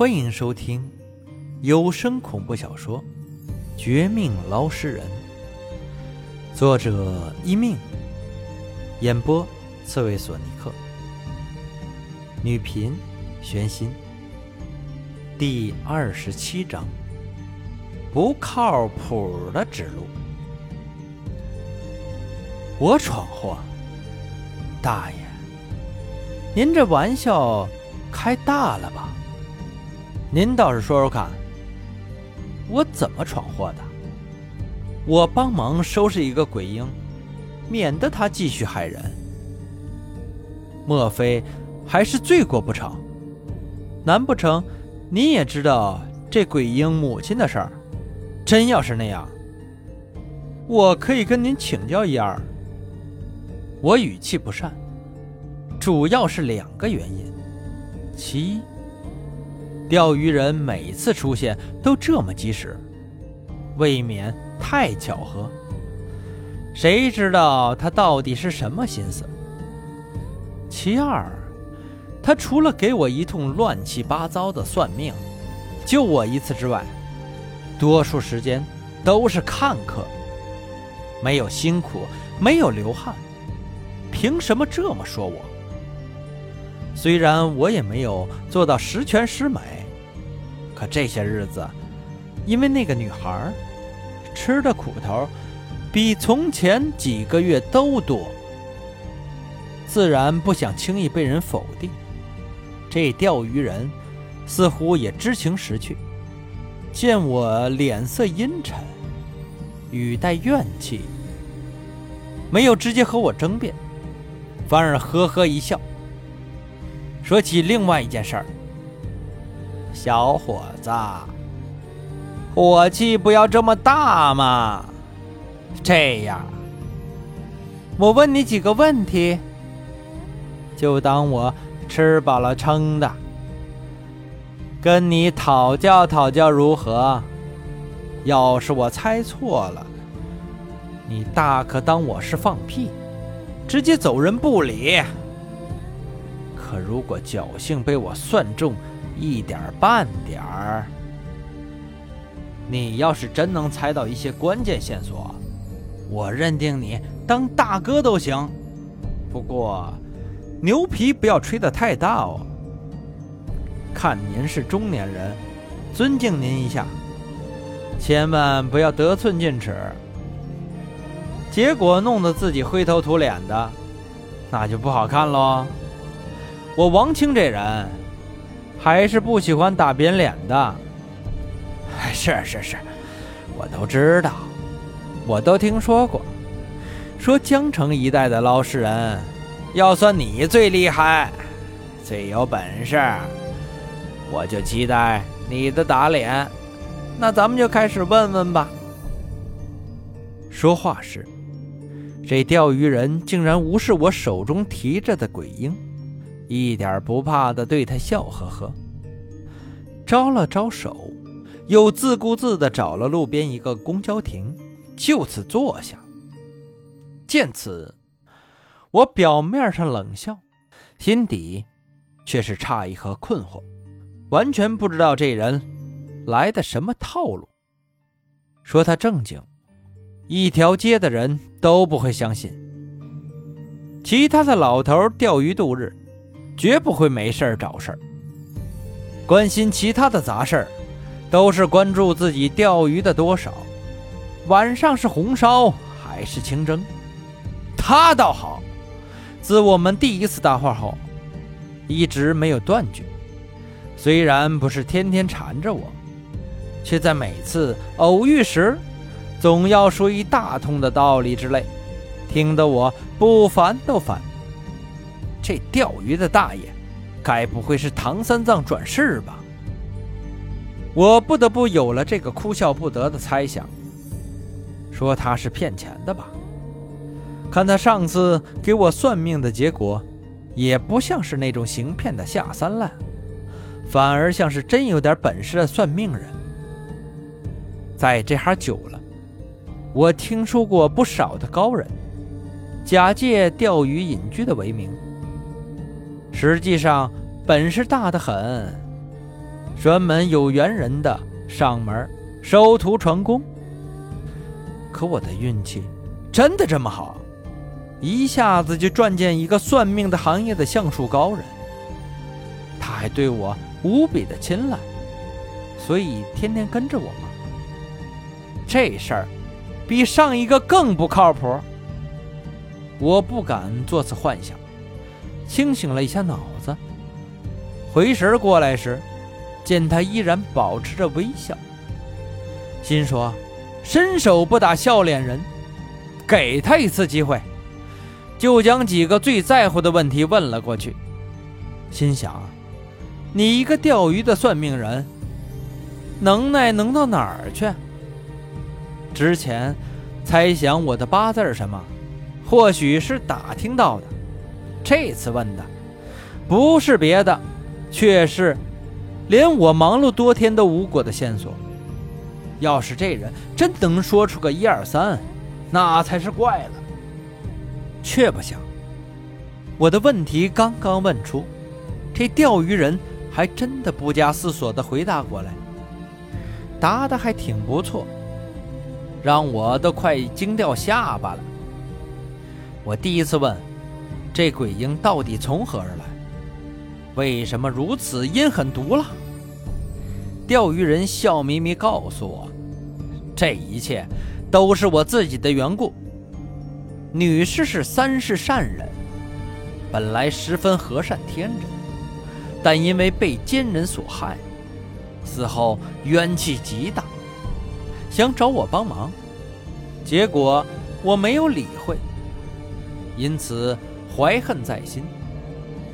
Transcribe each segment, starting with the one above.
欢迎收听有声恐怖小说《绝命捞尸人》，作者一命，演播刺猬索尼克，女频玄心。第二十七章：不靠谱的指路。我闯祸，大爷，您这玩笑开大了吧？您倒是说说看，我怎么闯祸的？我帮忙收拾一个鬼婴，免得他继续害人。莫非还是罪过不成？难不成你也知道这鬼婴母亲的事儿？真要是那样，我可以跟您请教一二。我语气不善，主要是两个原因，其一。钓鱼人每次出现都这么及时，未免太巧合。谁知道他到底是什么心思？其二，他除了给我一通乱七八糟的算命，救我一次之外，多数时间都是看客，没有辛苦，没有流汗，凭什么这么说我？虽然我也没有做到十全十美。可这些日子，因为那个女孩吃的苦头比从前几个月都多，自然不想轻易被人否定。这钓鱼人似乎也知情识趣，见我脸色阴沉，语带怨气，没有直接和我争辩，反而呵呵一笑，说起另外一件事儿。小伙子，火气不要这么大嘛！这样，我问你几个问题，就当我吃饱了撑的，跟你讨教讨教如何？要是我猜错了，你大可当我是放屁，直接走人不理。可如果侥幸被我算中，一点半点儿，你要是真能猜到一些关键线索，我认定你当大哥都行。不过，牛皮不要吹得太大哦。看您是中年人，尊敬您一下，千万不要得寸进尺。结果弄得自己灰头土脸的，那就不好看喽。我王清这人。还是不喜欢打扁脸的。是是是，我都知道，我都听说过，说江城一带的捞尸人，要算你最厉害，最有本事，我就期待你的打脸。那咱们就开始问问吧。说话时，这钓鱼人竟然无视我手中提着的鬼婴。一点不怕的对他笑呵呵，招了招手，又自顾自的找了路边一个公交亭，就此坐下。见此，我表面上冷笑，心底却是诧异和困惑，完全不知道这人来的什么套路。说他正经，一条街的人都不会相信。其他的老头钓鱼度日。绝不会没事找事儿，关心其他的杂事儿，都是关注自己钓鱼的多少，晚上是红烧还是清蒸。他倒好，自我们第一次搭话后，一直没有断绝。虽然不是天天缠着我，却在每次偶遇时，总要说一大通的道理之类，听得我不烦都烦。这钓鱼的大爷，该不会是唐三藏转世吧？我不得不有了这个哭笑不得的猜想，说他是骗钱的吧？看他上次给我算命的结果，也不像是那种行骗的下三滥，反而像是真有点本事的算命人。在这行久了，我听说过不少的高人，假借钓鱼隐居的为名。实际上，本事大的很，专门有缘人的上门收徒传功。可我的运气真的这么好，一下子就撞见一个算命的行业的相术高人，他还对我无比的青睐，所以天天跟着我吗？这事儿比上一个更不靠谱。我不敢做此幻想，清醒了一下脑子，回神过来时，见他依然保持着微笑，心说：伸手不打笑脸人，给他一次机会，就将几个最在乎的问题问了过去。心想：你一个钓鱼的算命人，能耐能到哪儿去？之前猜想我的八字什么？或许是打听到的，这次问的不是别的，却是连我忙碌多天都无果的线索。要是这人真能说出个一二三，那才是怪了。却不想，我的问题刚刚问出，这钓鱼人还真的不加思索地回答过来，答的还挺不错，让我都快惊掉下巴了。我第一次问：“这鬼婴到底从何而来？为什么如此阴狠毒辣？”钓鱼人笑眯眯告诉我：“这一切都是我自己的缘故。女士是三世善人，本来十分和善天真，但因为被奸人所害，死后冤气极大，想找我帮忙，结果我没有理会。”因此怀恨在心，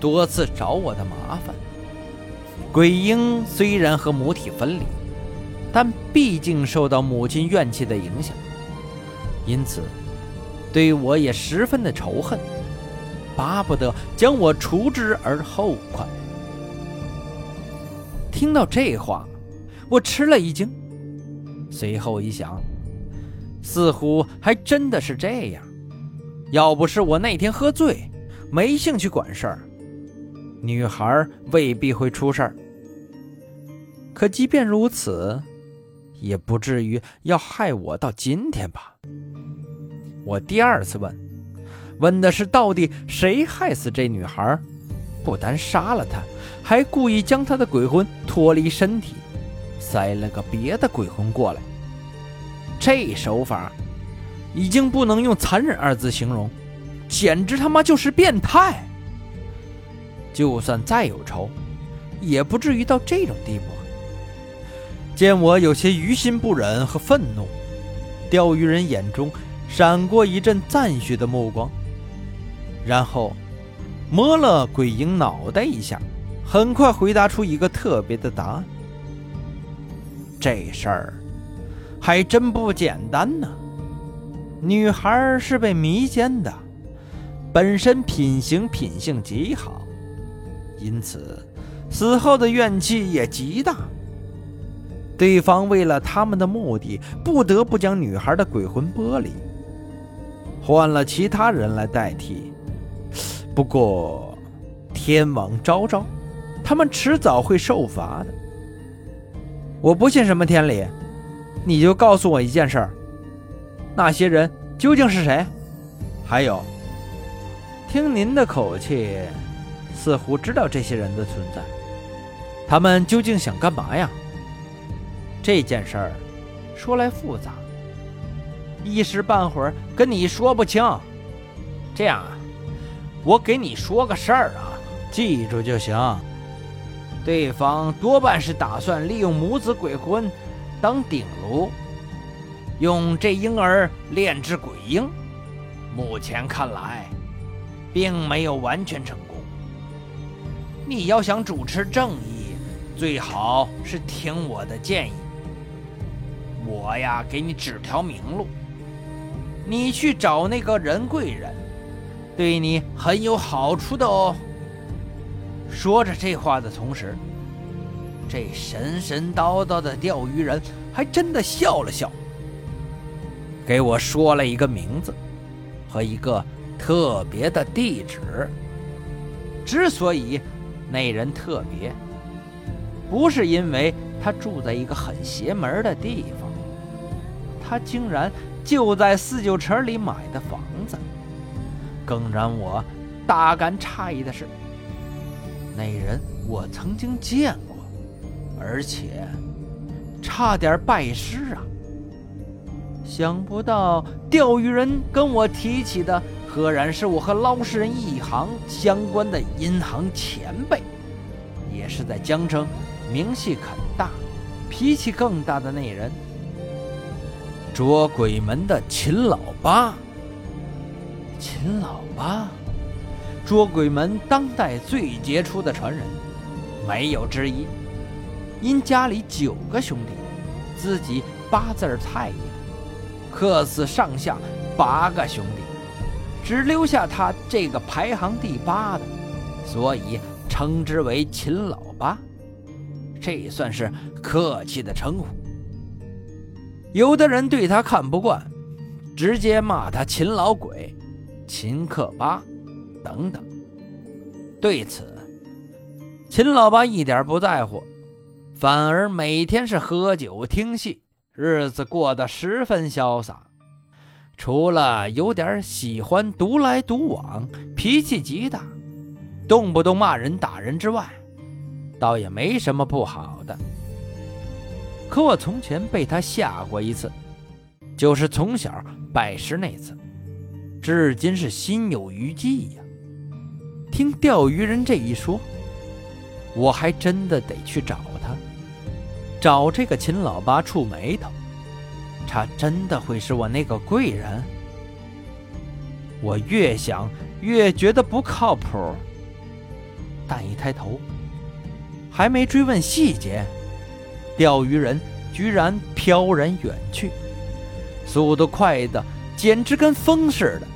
多次找我的麻烦。鬼婴虽然和母体分离，但毕竟受到母亲怨气的影响，因此对我也十分的仇恨，巴不得将我除之而后快。听到这话，我吃了一惊，随后一想，似乎还真的是这样。要不是我那天喝醉，没兴趣管事儿，女孩未必会出事儿。可即便如此，也不至于要害我到今天吧？我第二次问，问的是到底谁害死这女孩？不但杀了她，还故意将她的鬼魂脱离身体，塞了个别的鬼魂过来。这手法。已经不能用残忍二字形容，简直他妈就是变态。就算再有仇，也不至于到这种地步。见我有些于心不忍和愤怒，钓鱼人眼中闪过一阵赞许的目光，然后摸了鬼婴脑袋一下，很快回答出一个特别的答案。这事儿还真不简单呢。女孩是被迷奸的，本身品行品性极好，因此死后的怨气也极大。对方为了他们的目的，不得不将女孩的鬼魂剥离，换了其他人来代替。不过，天网昭昭，他们迟早会受罚的。我不信什么天理，你就告诉我一件事儿。那些人究竟是谁？还有，听您的口气，似乎知道这些人的存在。他们究竟想干嘛呀？这件事儿说来复杂，一时半会儿跟你说不清。这样啊，我给你说个事儿啊，记住就行。对方多半是打算利用母子鬼魂当顶炉。用这婴儿炼制鬼婴，目前看来，并没有完全成功。你要想主持正义，最好是听我的建议。我呀，给你指条明路，你去找那个人贵人，对你很有好处的哦。说着这话的同时，这神神叨叨的钓鱼人还真的笑了笑。给我说了一个名字和一个特别的地址。之所以那人特别，不是因为他住在一个很邪门的地方，他竟然就在四九城里买的房子。更让我大感诧异的是，那人我曾经见过，而且差点拜师啊！想不到钓鱼人跟我提起的，赫然是我和捞尸人一行相关的银行前辈，也是在江城名气很大、脾气更大的那人——捉鬼门的秦老八。秦老八，捉鬼门当代最杰出的传人，没有之一。因家里九个兄弟，自己八字太阴。克死上下八个兄弟，只留下他这个排行第八的，所以称之为秦老八。这算是客气的称呼。有的人对他看不惯，直接骂他秦老鬼、秦克八等等。对此，秦老八一点不在乎，反而每天是喝酒听戏。日子过得十分潇洒，除了有点喜欢独来独往、脾气极大、动不动骂人打人之外，倒也没什么不好的。可我从前被他吓过一次，就是从小拜师那次，至今是心有余悸呀。听钓鱼人这一说，我还真的得去找他。找这个秦老八触霉头，他真的会是我那个贵人？我越想越觉得不靠谱。但一抬头，还没追问细节，钓鱼人居然飘然远去，速度快的简直跟风似的。